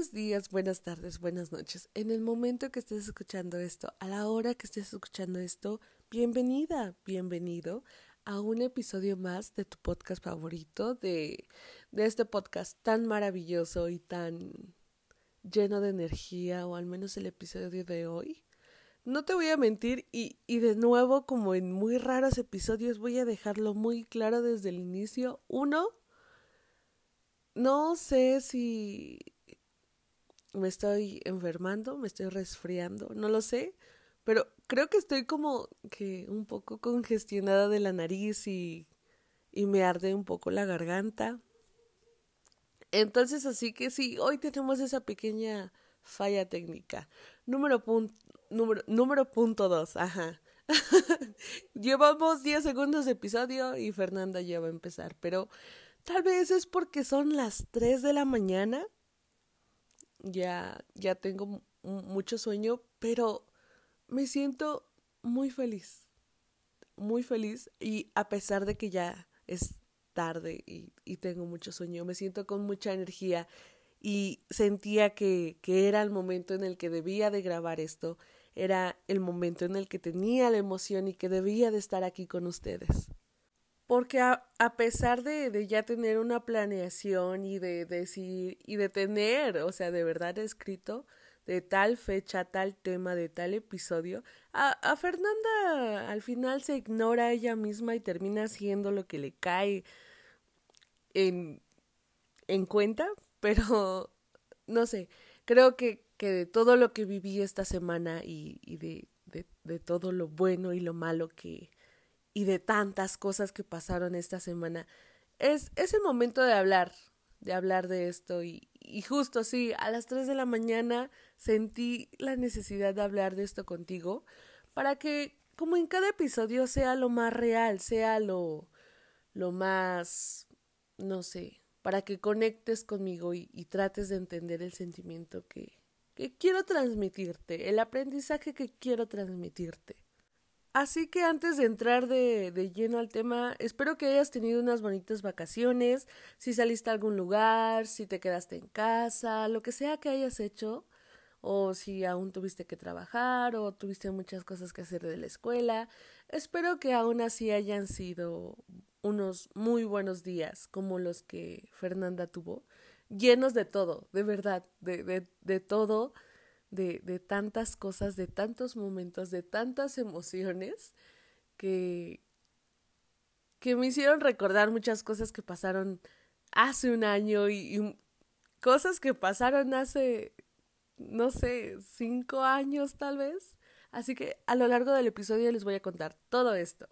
buenos días, buenas tardes, buenas noches. En el momento que estés escuchando esto, a la hora que estés escuchando esto, bienvenida, bienvenido a un episodio más de tu podcast favorito, de, de este podcast tan maravilloso y tan lleno de energía, o al menos el episodio de hoy. No te voy a mentir y, y de nuevo, como en muy raros episodios, voy a dejarlo muy claro desde el inicio. Uno, no sé si me estoy enfermando, me estoy resfriando, no lo sé, pero creo que estoy como que un poco congestionada de la nariz y, y me arde un poco la garganta. Entonces, así que sí, hoy tenemos esa pequeña falla técnica. Número, número, número punto dos, ajá. Llevamos 10 segundos de episodio y Fernanda ya va a empezar, pero Tal vez es porque son las 3 de la mañana. Ya, ya tengo mucho sueño, pero me siento muy feliz. Muy feliz y a pesar de que ya es tarde y, y tengo mucho sueño, me siento con mucha energía y sentía que, que era el momento en el que debía de grabar esto, era el momento en el que tenía la emoción y que debía de estar aquí con ustedes porque a, a pesar de, de, ya tener una planeación y de decir y de tener, o sea, de verdad escrito de tal fecha, tal tema, de tal episodio, a, a Fernanda al final se ignora a ella misma y termina haciendo lo que le cae en, en cuenta, pero no sé, creo que, que de todo lo que viví esta semana y, y de, de, de todo lo bueno y lo malo que, y de tantas cosas que pasaron esta semana. Es, es el momento de hablar, de hablar de esto y, y justo sí, a las 3 de la mañana sentí la necesidad de hablar de esto contigo para que como en cada episodio sea lo más real, sea lo, lo más, no sé, para que conectes conmigo y, y trates de entender el sentimiento que, que quiero transmitirte, el aprendizaje que quiero transmitirte. Así que antes de entrar de, de, lleno al tema, espero que hayas tenido unas bonitas vacaciones, si saliste a algún lugar, si te quedaste en casa, lo que sea que hayas hecho, o si aún tuviste que trabajar o tuviste muchas cosas que hacer de la escuela. Espero que aún así hayan sido unos muy buenos días como los que Fernanda tuvo, llenos de todo, de verdad, de, de, de todo de, de tantas cosas, de tantos momentos, de tantas emociones que, que me hicieron recordar muchas cosas que pasaron hace un año y, y, cosas que pasaron hace, no sé, cinco años tal vez. Así que a lo largo del episodio les voy a contar todo esto.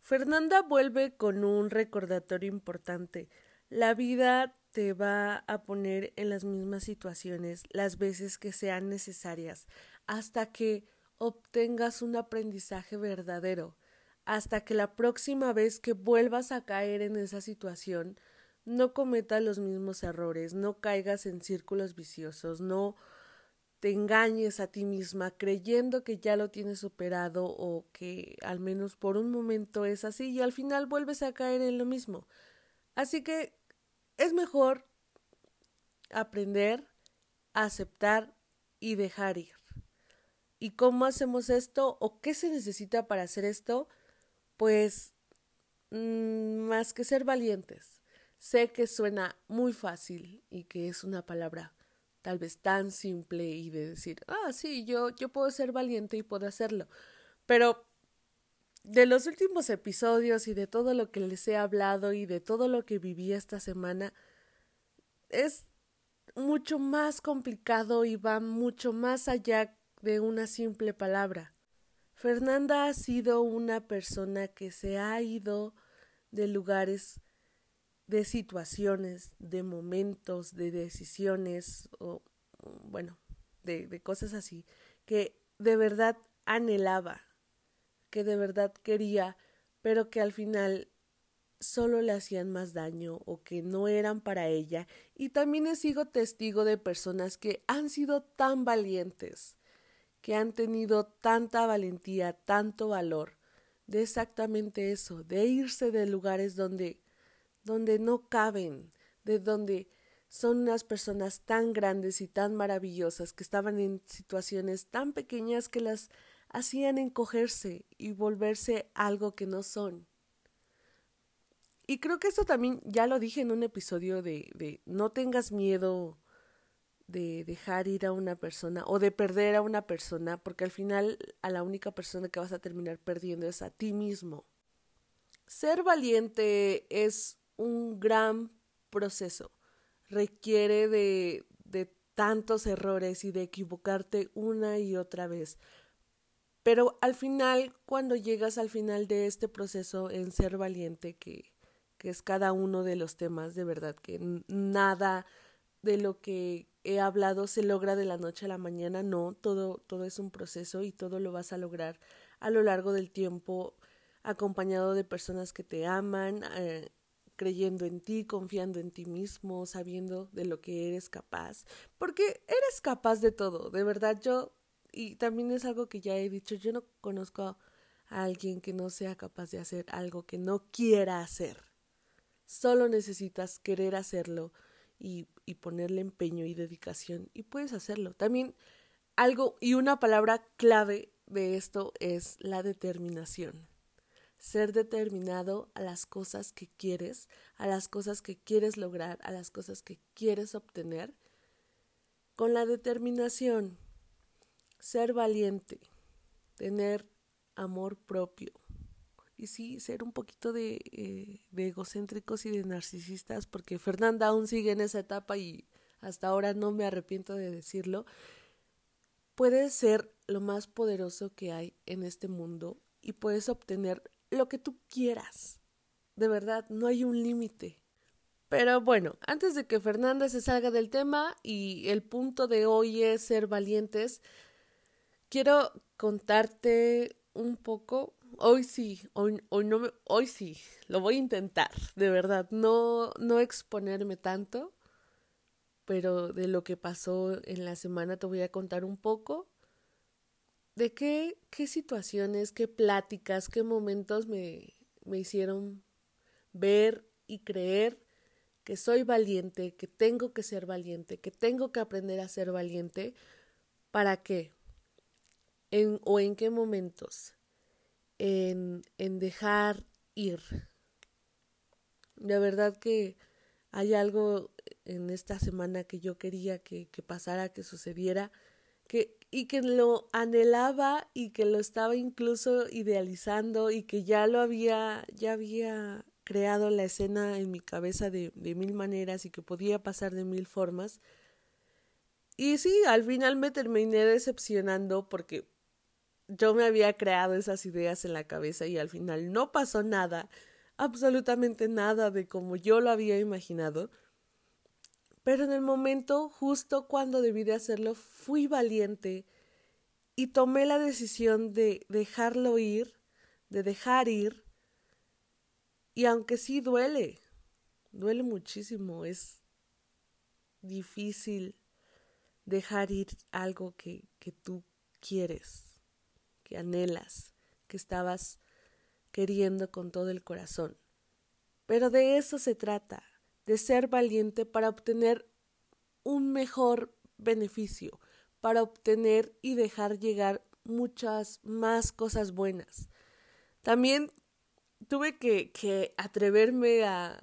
Fernanda vuelve con un recordatorio importante. La vida te va a poner en las mismas situaciones las veces que sean necesarias hasta que obtengas un aprendizaje verdadero, hasta que la próxima vez que vuelvas a caer en esa situación no cometas los mismos errores, no caigas en círculos viciosos, no te engañes a ti misma creyendo que ya lo tienes superado o que al menos por un momento es así y al final vuelves a caer en lo mismo. Así que es mejor aprender, aceptar y dejar ir. ¿Y cómo hacemos esto o qué se necesita para hacer esto? Pues mmm, más que ser valientes. Sé que suena muy fácil y que es una palabra tal vez tan simple y de decir, ah, sí, yo, yo puedo ser valiente y puedo hacerlo. Pero de los últimos episodios y de todo lo que les he hablado y de todo lo que viví esta semana, es mucho más complicado y va mucho más allá de una simple palabra. Fernanda ha sido una persona que se ha ido de lugares, de situaciones, de momentos, de decisiones o bueno, de, de cosas así, que de verdad anhelaba, que de verdad quería, pero que al final solo le hacían más daño o que no eran para ella. Y también he sido testigo de personas que han sido tan valientes, que han tenido tanta valentía, tanto valor, de exactamente eso, de irse de lugares donde donde no caben, de donde son unas personas tan grandes y tan maravillosas que estaban en situaciones tan pequeñas que las hacían encogerse y volverse algo que no son. Y creo que esto también ya lo dije en un episodio de, no tengas miedo de dejar ir a una persona o de perder a una persona, porque al final a la única persona que vas a terminar perdiendo es a ti mismo. Ser valiente es un gran proceso, requiere de, de tantos errores y de equivocarte una y otra vez. Pero al final, cuando llegas al final de este proceso en ser valiente, que, que es cada uno de los temas, de verdad que nada de lo que he hablado se logra de la noche a la mañana, no, todo, todo es un proceso y todo lo vas a lograr a lo largo del tiempo, acompañado de personas que te aman, eh, creyendo en ti, confiando en ti mismo, sabiendo de lo que eres capaz, porque eres capaz de todo, de verdad yo, y también es algo que ya he dicho, yo no conozco a alguien que no sea capaz de hacer algo que no quiera hacer. Solo necesitas querer hacerlo y, y ponerle empeño y dedicación y puedes hacerlo. También algo y una palabra clave de esto es la determinación. Ser determinado a las cosas que quieres, a las cosas que quieres lograr, a las cosas que quieres obtener. Con la determinación, ser valiente, tener amor propio, y sí ser un poquito de, eh, de, egocéntricos y de narcisistas, porque Fernanda aún sigue en esa etapa y hasta ahora no me arrepiento de decirlo, puedes ser lo más poderoso que hay en este mundo y puedes obtener lo que tú quieras. De verdad, no hay un límite. Pero bueno, antes de que Fernanda se salga del tema y el punto de hoy es ser valientes, quiero contarte un poco hoy sí, hoy, hoy no me, hoy sí, lo voy a intentar, de verdad, no, no exponerme tanto, pero de lo que pasó en la semana te voy a contar un poco de qué, qué situaciones, qué pláticas, qué momentos me, me hicieron ver y creer que soy valiente, que tengo que ser valiente, que tengo que aprender a ser valiente, ¿para qué? En, o en qué momentos en, en dejar ir. De verdad que hay algo en esta semana que yo quería que, que pasara, que sucediera, que, y que lo anhelaba y que lo estaba incluso idealizando y que ya lo había, ya había creado la escena en mi cabeza de, de mil maneras y que podía pasar de mil formas. Y sí, al final me terminé decepcionando porque yo me había creado esas ideas en la cabeza y al final no pasó nada, absolutamente nada de como yo lo había imaginado. Pero en el momento, justo cuando debí de hacerlo, fui valiente y tomé la decisión de dejarlo ir, de dejar ir. Y aunque sí duele, duele muchísimo, es difícil dejar ir algo que, que tú quieres que anhelas, que estabas queriendo con todo el corazón. Pero de eso se trata, de ser valiente para obtener un mejor beneficio, para obtener y dejar llegar muchas más cosas buenas. También tuve que, atreverme a,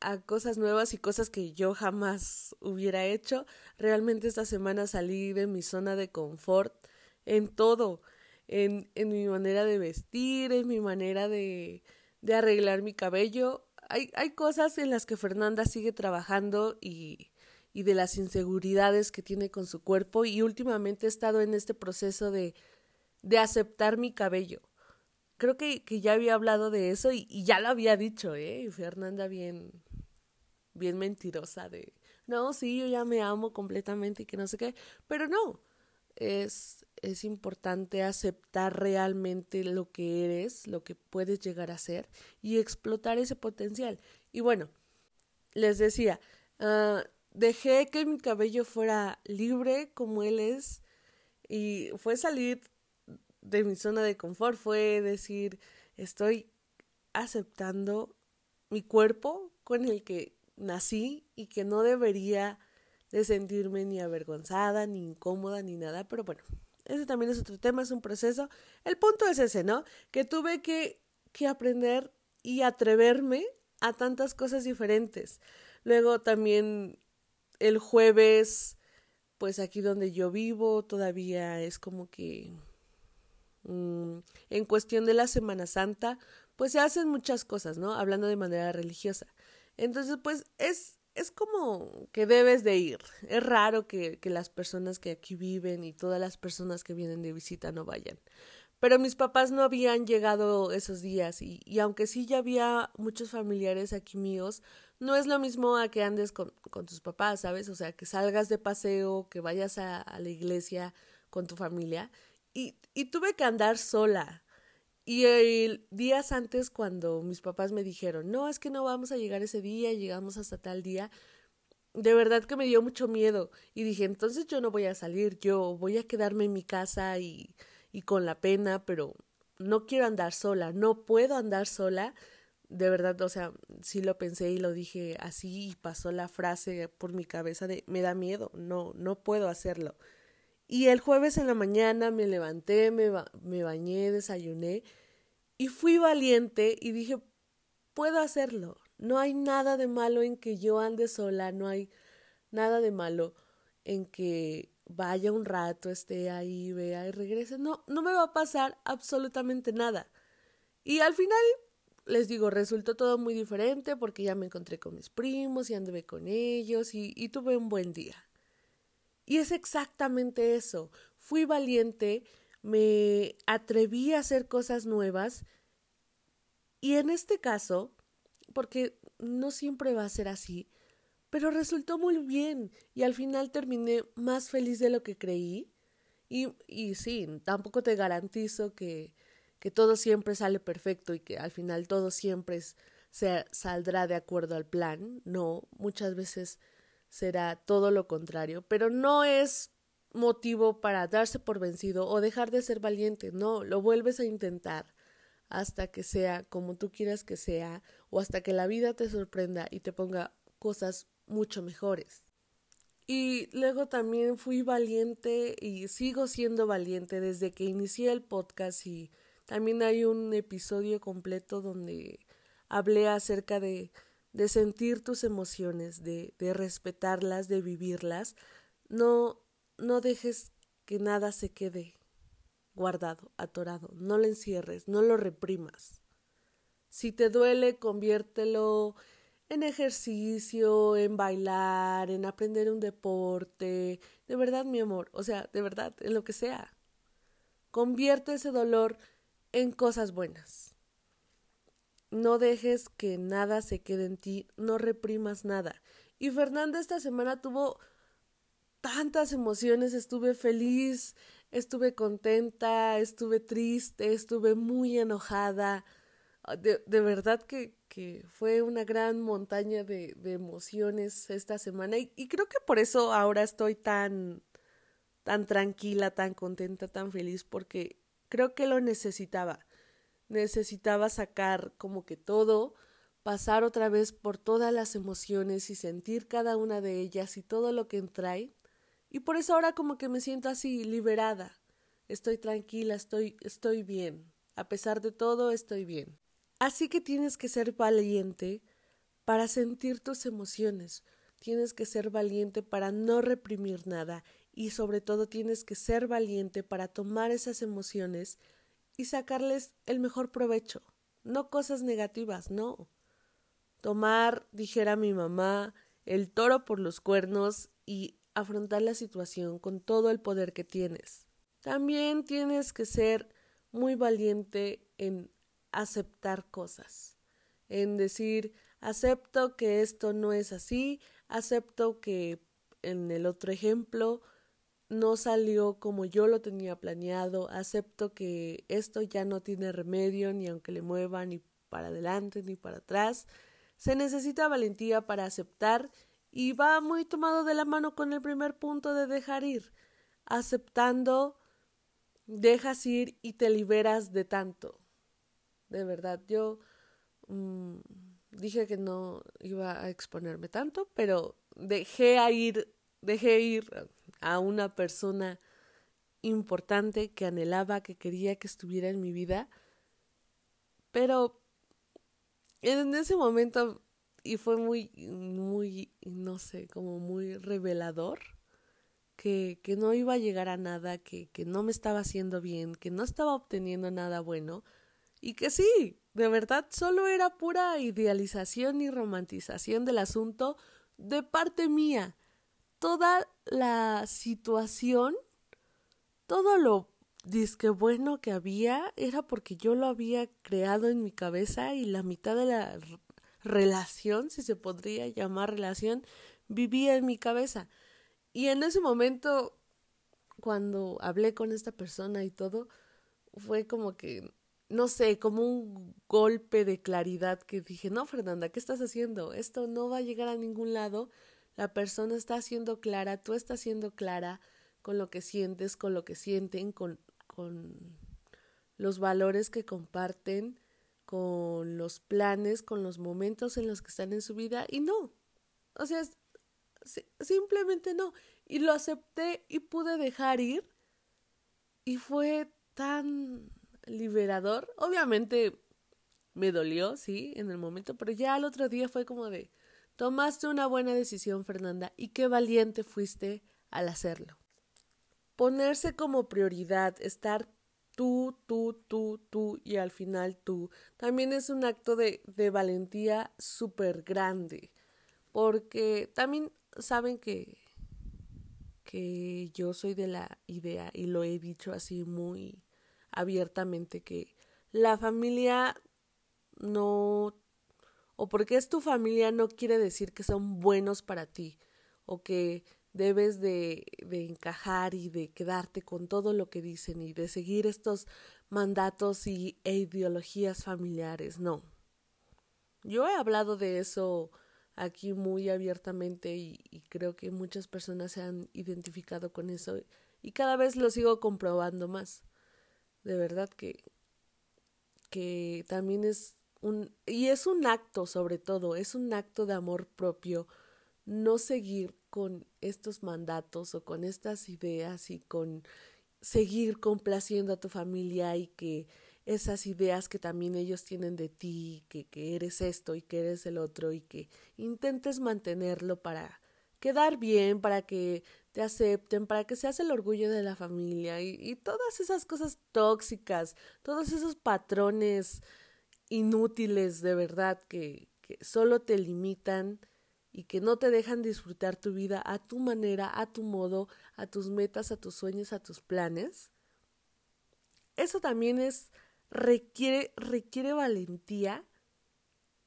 a cosas nuevas y cosas que yo jamás hubiera hecho. Realmente esta semana salí de mi zona de confort en todo, en, en mi manera de vestir, en mi manera de, de arreglar mi cabello. Hay, hay cosas en las que Fernanda sigue trabajando y, y de las inseguridades que tiene con su cuerpo y últimamente he estado en este proceso de, de aceptar mi cabello. Creo que, que ya había hablado de eso y, y ya lo había dicho, ¿eh? Fernanda bien, bien mentirosa de, no, sí, yo ya me amo completamente y que no sé qué, pero no, es, es importante aceptar realmente lo que eres, lo que puedes llegar a ser y explotar ese potencial. Y bueno, les decía, uh, dejé que mi cabello fuera libre como él es y fue salir de mi zona de confort, fue decir, estoy aceptando mi cuerpo con el que nací y que no debería de sentirme ni avergonzada, ni incómoda, ni nada, pero bueno, ese también es otro tema, es un proceso. El punto es ese, ¿no? Que tuve que, que aprender y atreverme a tantas cosas diferentes. Luego también el jueves, pues aquí donde yo vivo, todavía es como que mm, en cuestión de la Semana Santa, pues se hacen muchas cosas, ¿no? Hablando de manera religiosa. Entonces, pues es, es como que debes de ir. Es raro que, que las personas que aquí viven y todas las personas que vienen de visita no vayan. Pero mis papás no habían llegado esos días y, y, aunque sí ya había muchos familiares aquí míos, no es lo mismo a que andes con, con tus papás, ¿sabes? O sea, que salgas de paseo, que vayas a, a la iglesia con tu familia. Y, y tuve que andar sola. Y el, días antes, cuando mis papás me dijeron, no, es que no vamos a llegar ese día, llegamos hasta tal día, de verdad que me dio mucho miedo. Y dije, entonces yo no voy a salir, yo voy a quedarme en mi casa y y con la pena, pero no quiero andar sola, no puedo andar sola. De verdad, o sea, sí lo pensé y lo dije así y pasó la frase por mi cabeza de me da miedo, no, no puedo hacerlo. Y el jueves en la mañana me levanté, me, ba me bañé, desayuné y fui valiente y dije, puedo hacerlo. No hay nada de malo en que yo ande sola, no hay nada de malo en que vaya un rato, esté ahí, vea y regrese. No, no me va a pasar absolutamente nada. Y al final, les digo, resultó todo muy diferente porque ya me encontré con mis primos y anduve con ellos y, y tuve un buen día. Y es exactamente eso. Fui valiente, me atreví a hacer cosas nuevas y en este caso, porque no siempre va a ser así, pero resultó muy bien y al final terminé más feliz de lo que creí. Y, y sí, tampoco te garantizo que, que todo siempre sale perfecto y que al final todo siempre se saldrá de acuerdo al plan. No, muchas veces será todo lo contrario, pero no es motivo para darse por vencido o dejar de ser valiente, no, lo vuelves a intentar hasta que sea como tú quieras que sea o hasta que la vida te sorprenda y te ponga cosas mucho mejores. Y luego también fui valiente y sigo siendo valiente desde que inicié el podcast y también hay un episodio completo donde hablé acerca de, de sentir tus emociones, de, de respetarlas, de vivirlas. No, no dejes que nada se quede guardado, atorado. No lo encierres, no lo reprimas. Si te duele, conviértelo en ejercicio, en bailar, en aprender un deporte, de verdad, mi amor, o sea, de verdad, en lo que sea. Convierte ese dolor en cosas buenas. No dejes que nada se quede en ti, no reprimas nada. Y Fernanda esta semana tuvo tantas emociones, estuve feliz, estuve contenta, estuve triste, estuve muy enojada. De, de verdad que, fue una gran montaña de, de emociones esta semana y, y, creo que por eso ahora estoy tan tan tranquila, tan contenta, tan feliz porque creo que lo necesitaba. Necesitaba sacar como que todo, pasar otra vez por todas las emociones y sentir cada una de ellas y todo lo que trae. Y por eso ahora como que me siento así, liberada. Estoy tranquila, estoy, estoy bien. A pesar de todo, estoy bien. Así que tienes que ser valiente para sentir tus emociones, tienes que ser valiente para no reprimir nada y sobre todo tienes que ser valiente para tomar esas emociones y sacarles el mejor provecho, no cosas negativas, no. Tomar, dijera mi mamá, el toro por los cuernos y afrontar la situación con todo el poder que tienes. También tienes que ser muy valiente en aceptar cosas, en decir, acepto que esto no es así, acepto que en el otro ejemplo no salió como yo lo tenía planeado, acepto que esto ya no tiene remedio ni aunque le mueva ni para adelante ni para atrás. Se necesita valentía para aceptar y va muy tomado de la mano con el primer punto de dejar ir. Aceptando, dejas ir y te liberas de tanto de verdad, yo, mm, dije que no iba a exponerme tanto, pero dejé a ir, dejé ir a una persona importante que anhelaba, que quería que estuviera en mi vida. Pero en ese momento, y fue muy, muy, no sé, como muy revelador, que, que no iba a llegar a nada, que, que no me estaba haciendo bien, que no estaba obteniendo nada bueno, y que sí, de verdad solo era pura idealización y romantización del asunto de parte mía. Toda la situación todo lo disque bueno que había era porque yo lo había creado en mi cabeza y la mitad de la relación, si se podría llamar relación, vivía en mi cabeza. Y en ese momento, cuando hablé con esta persona y todo, fue como que, no sé, como un golpe de claridad que dije, no, Fernanda, ¿qué estás haciendo? Esto no va a llegar a ningún lado. La persona está siendo clara, tú estás siendo clara con lo que sientes, con lo que sienten, con, con los valores que comparten, con los planes, con los momentos en los que están en su vida y no. O sea, simplemente no. Y lo acepté y pude dejar ir y fue tan liberador. Obviamente me dolió, sí, en el momento, pero ya al otro día fue como de, tomaste una buena decisión, Fernanda, y qué valiente fuiste al hacerlo. Ponerse como prioridad, estar tú, tú, tú, tú y al final tú, también es un acto de, de valentía súper grande, porque también saben que, que yo soy de la idea, y lo he dicho así muy abiertamente, que la familia no, o porque es tu familia no quiere decir que son buenos para ti, o que debes de, de, encajar y de quedarte con todo lo que dicen y de seguir estos mandatos y, e ideologías familiares. No. Yo he hablado de eso aquí muy abiertamente y, y creo que muchas personas se han identificado con eso y cada vez lo sigo comprobando más. De verdad que, que también es y es un acto sobre todo, es un acto de amor propio no seguir con estos mandatos o con estas ideas y con seguir complaciendo a tu familia y que esas ideas que también ellos tienen de ti, que, que eres esto y que eres el otro y que intentes mantenerlo para quedar bien, para que te acepten, para que seas el orgullo de la familia y todas esas cosas tóxicas, todos esos patrones inútiles de verdad que, que solo te limitan y que no te dejan disfrutar tu vida a tu manera, a tu modo, a tus metas, a tus sueños, a tus planes. Eso también es requiere requiere valentía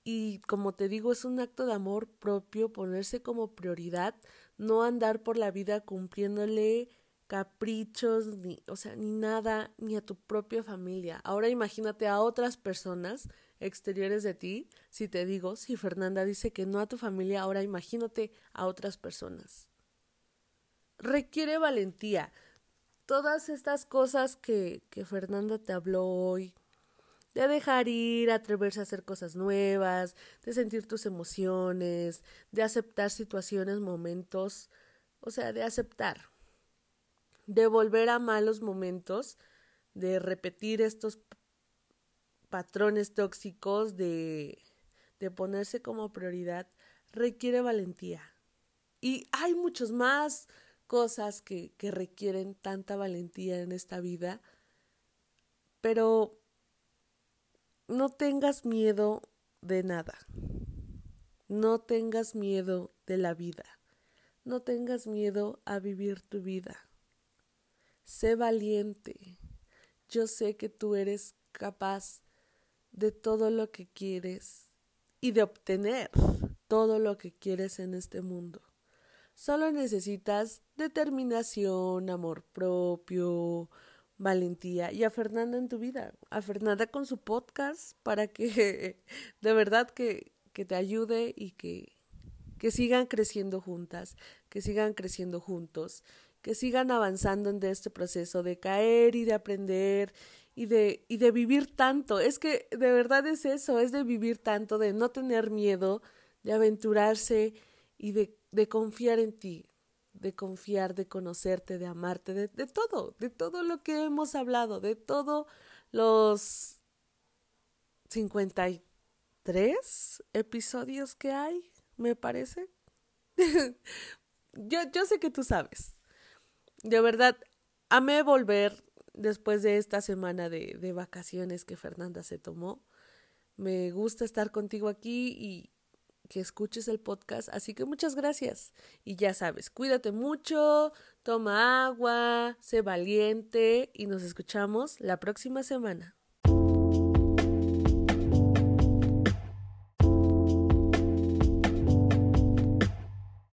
y como te digo es un acto de amor propio ponerse como prioridad, no andar por la vida cumpliéndole caprichos ni o sea, ni nada ni a tu propia familia. Ahora imagínate a otras personas exteriores de ti, si te digo, si Fernanda dice que no a tu familia, ahora imagínate a otras personas. Requiere valentía. Todas estas cosas que, que Fernanda te habló hoy, de dejar ir, atreverse a hacer cosas nuevas, de sentir tus emociones, de aceptar situaciones, momentos, o sea, de aceptar, de volver a malos momentos, de repetir estos patrones tóxicos de, de ponerse como prioridad requiere valentía. Y hay muchas más cosas que, que requieren tanta valentía en esta vida, pero no tengas miedo de nada. No tengas miedo de la vida. No tengas miedo a vivir tu vida. Sé valiente. Yo sé que tú eres capaz de todo lo que quieres y de obtener todo lo que quieres en este mundo. Solo necesitas determinación, amor propio, valentía y a Fernanda en tu vida, a Fernanda con su podcast para que de verdad que, que te ayude y que, que sigan creciendo juntas, que sigan creciendo juntos, que sigan avanzando en este proceso de caer y de aprender y de, y de vivir tanto. Es que de verdad es eso, es de vivir tanto, de no tener miedo, de aventurarse y de, de confiar en ti, de confiar, de conocerte, de amarte, de, de todo, de todo lo que hemos hablado, de todos los 53 episodios que hay, me parece. yo, yo sé que tú sabes. De verdad, amé volver después de esta semana de, de vacaciones que Fernanda se tomó. Me gusta estar contigo aquí y que escuches el podcast. Así que muchas gracias. Y ya sabes, cuídate mucho, toma agua, sé valiente y nos escuchamos la próxima semana.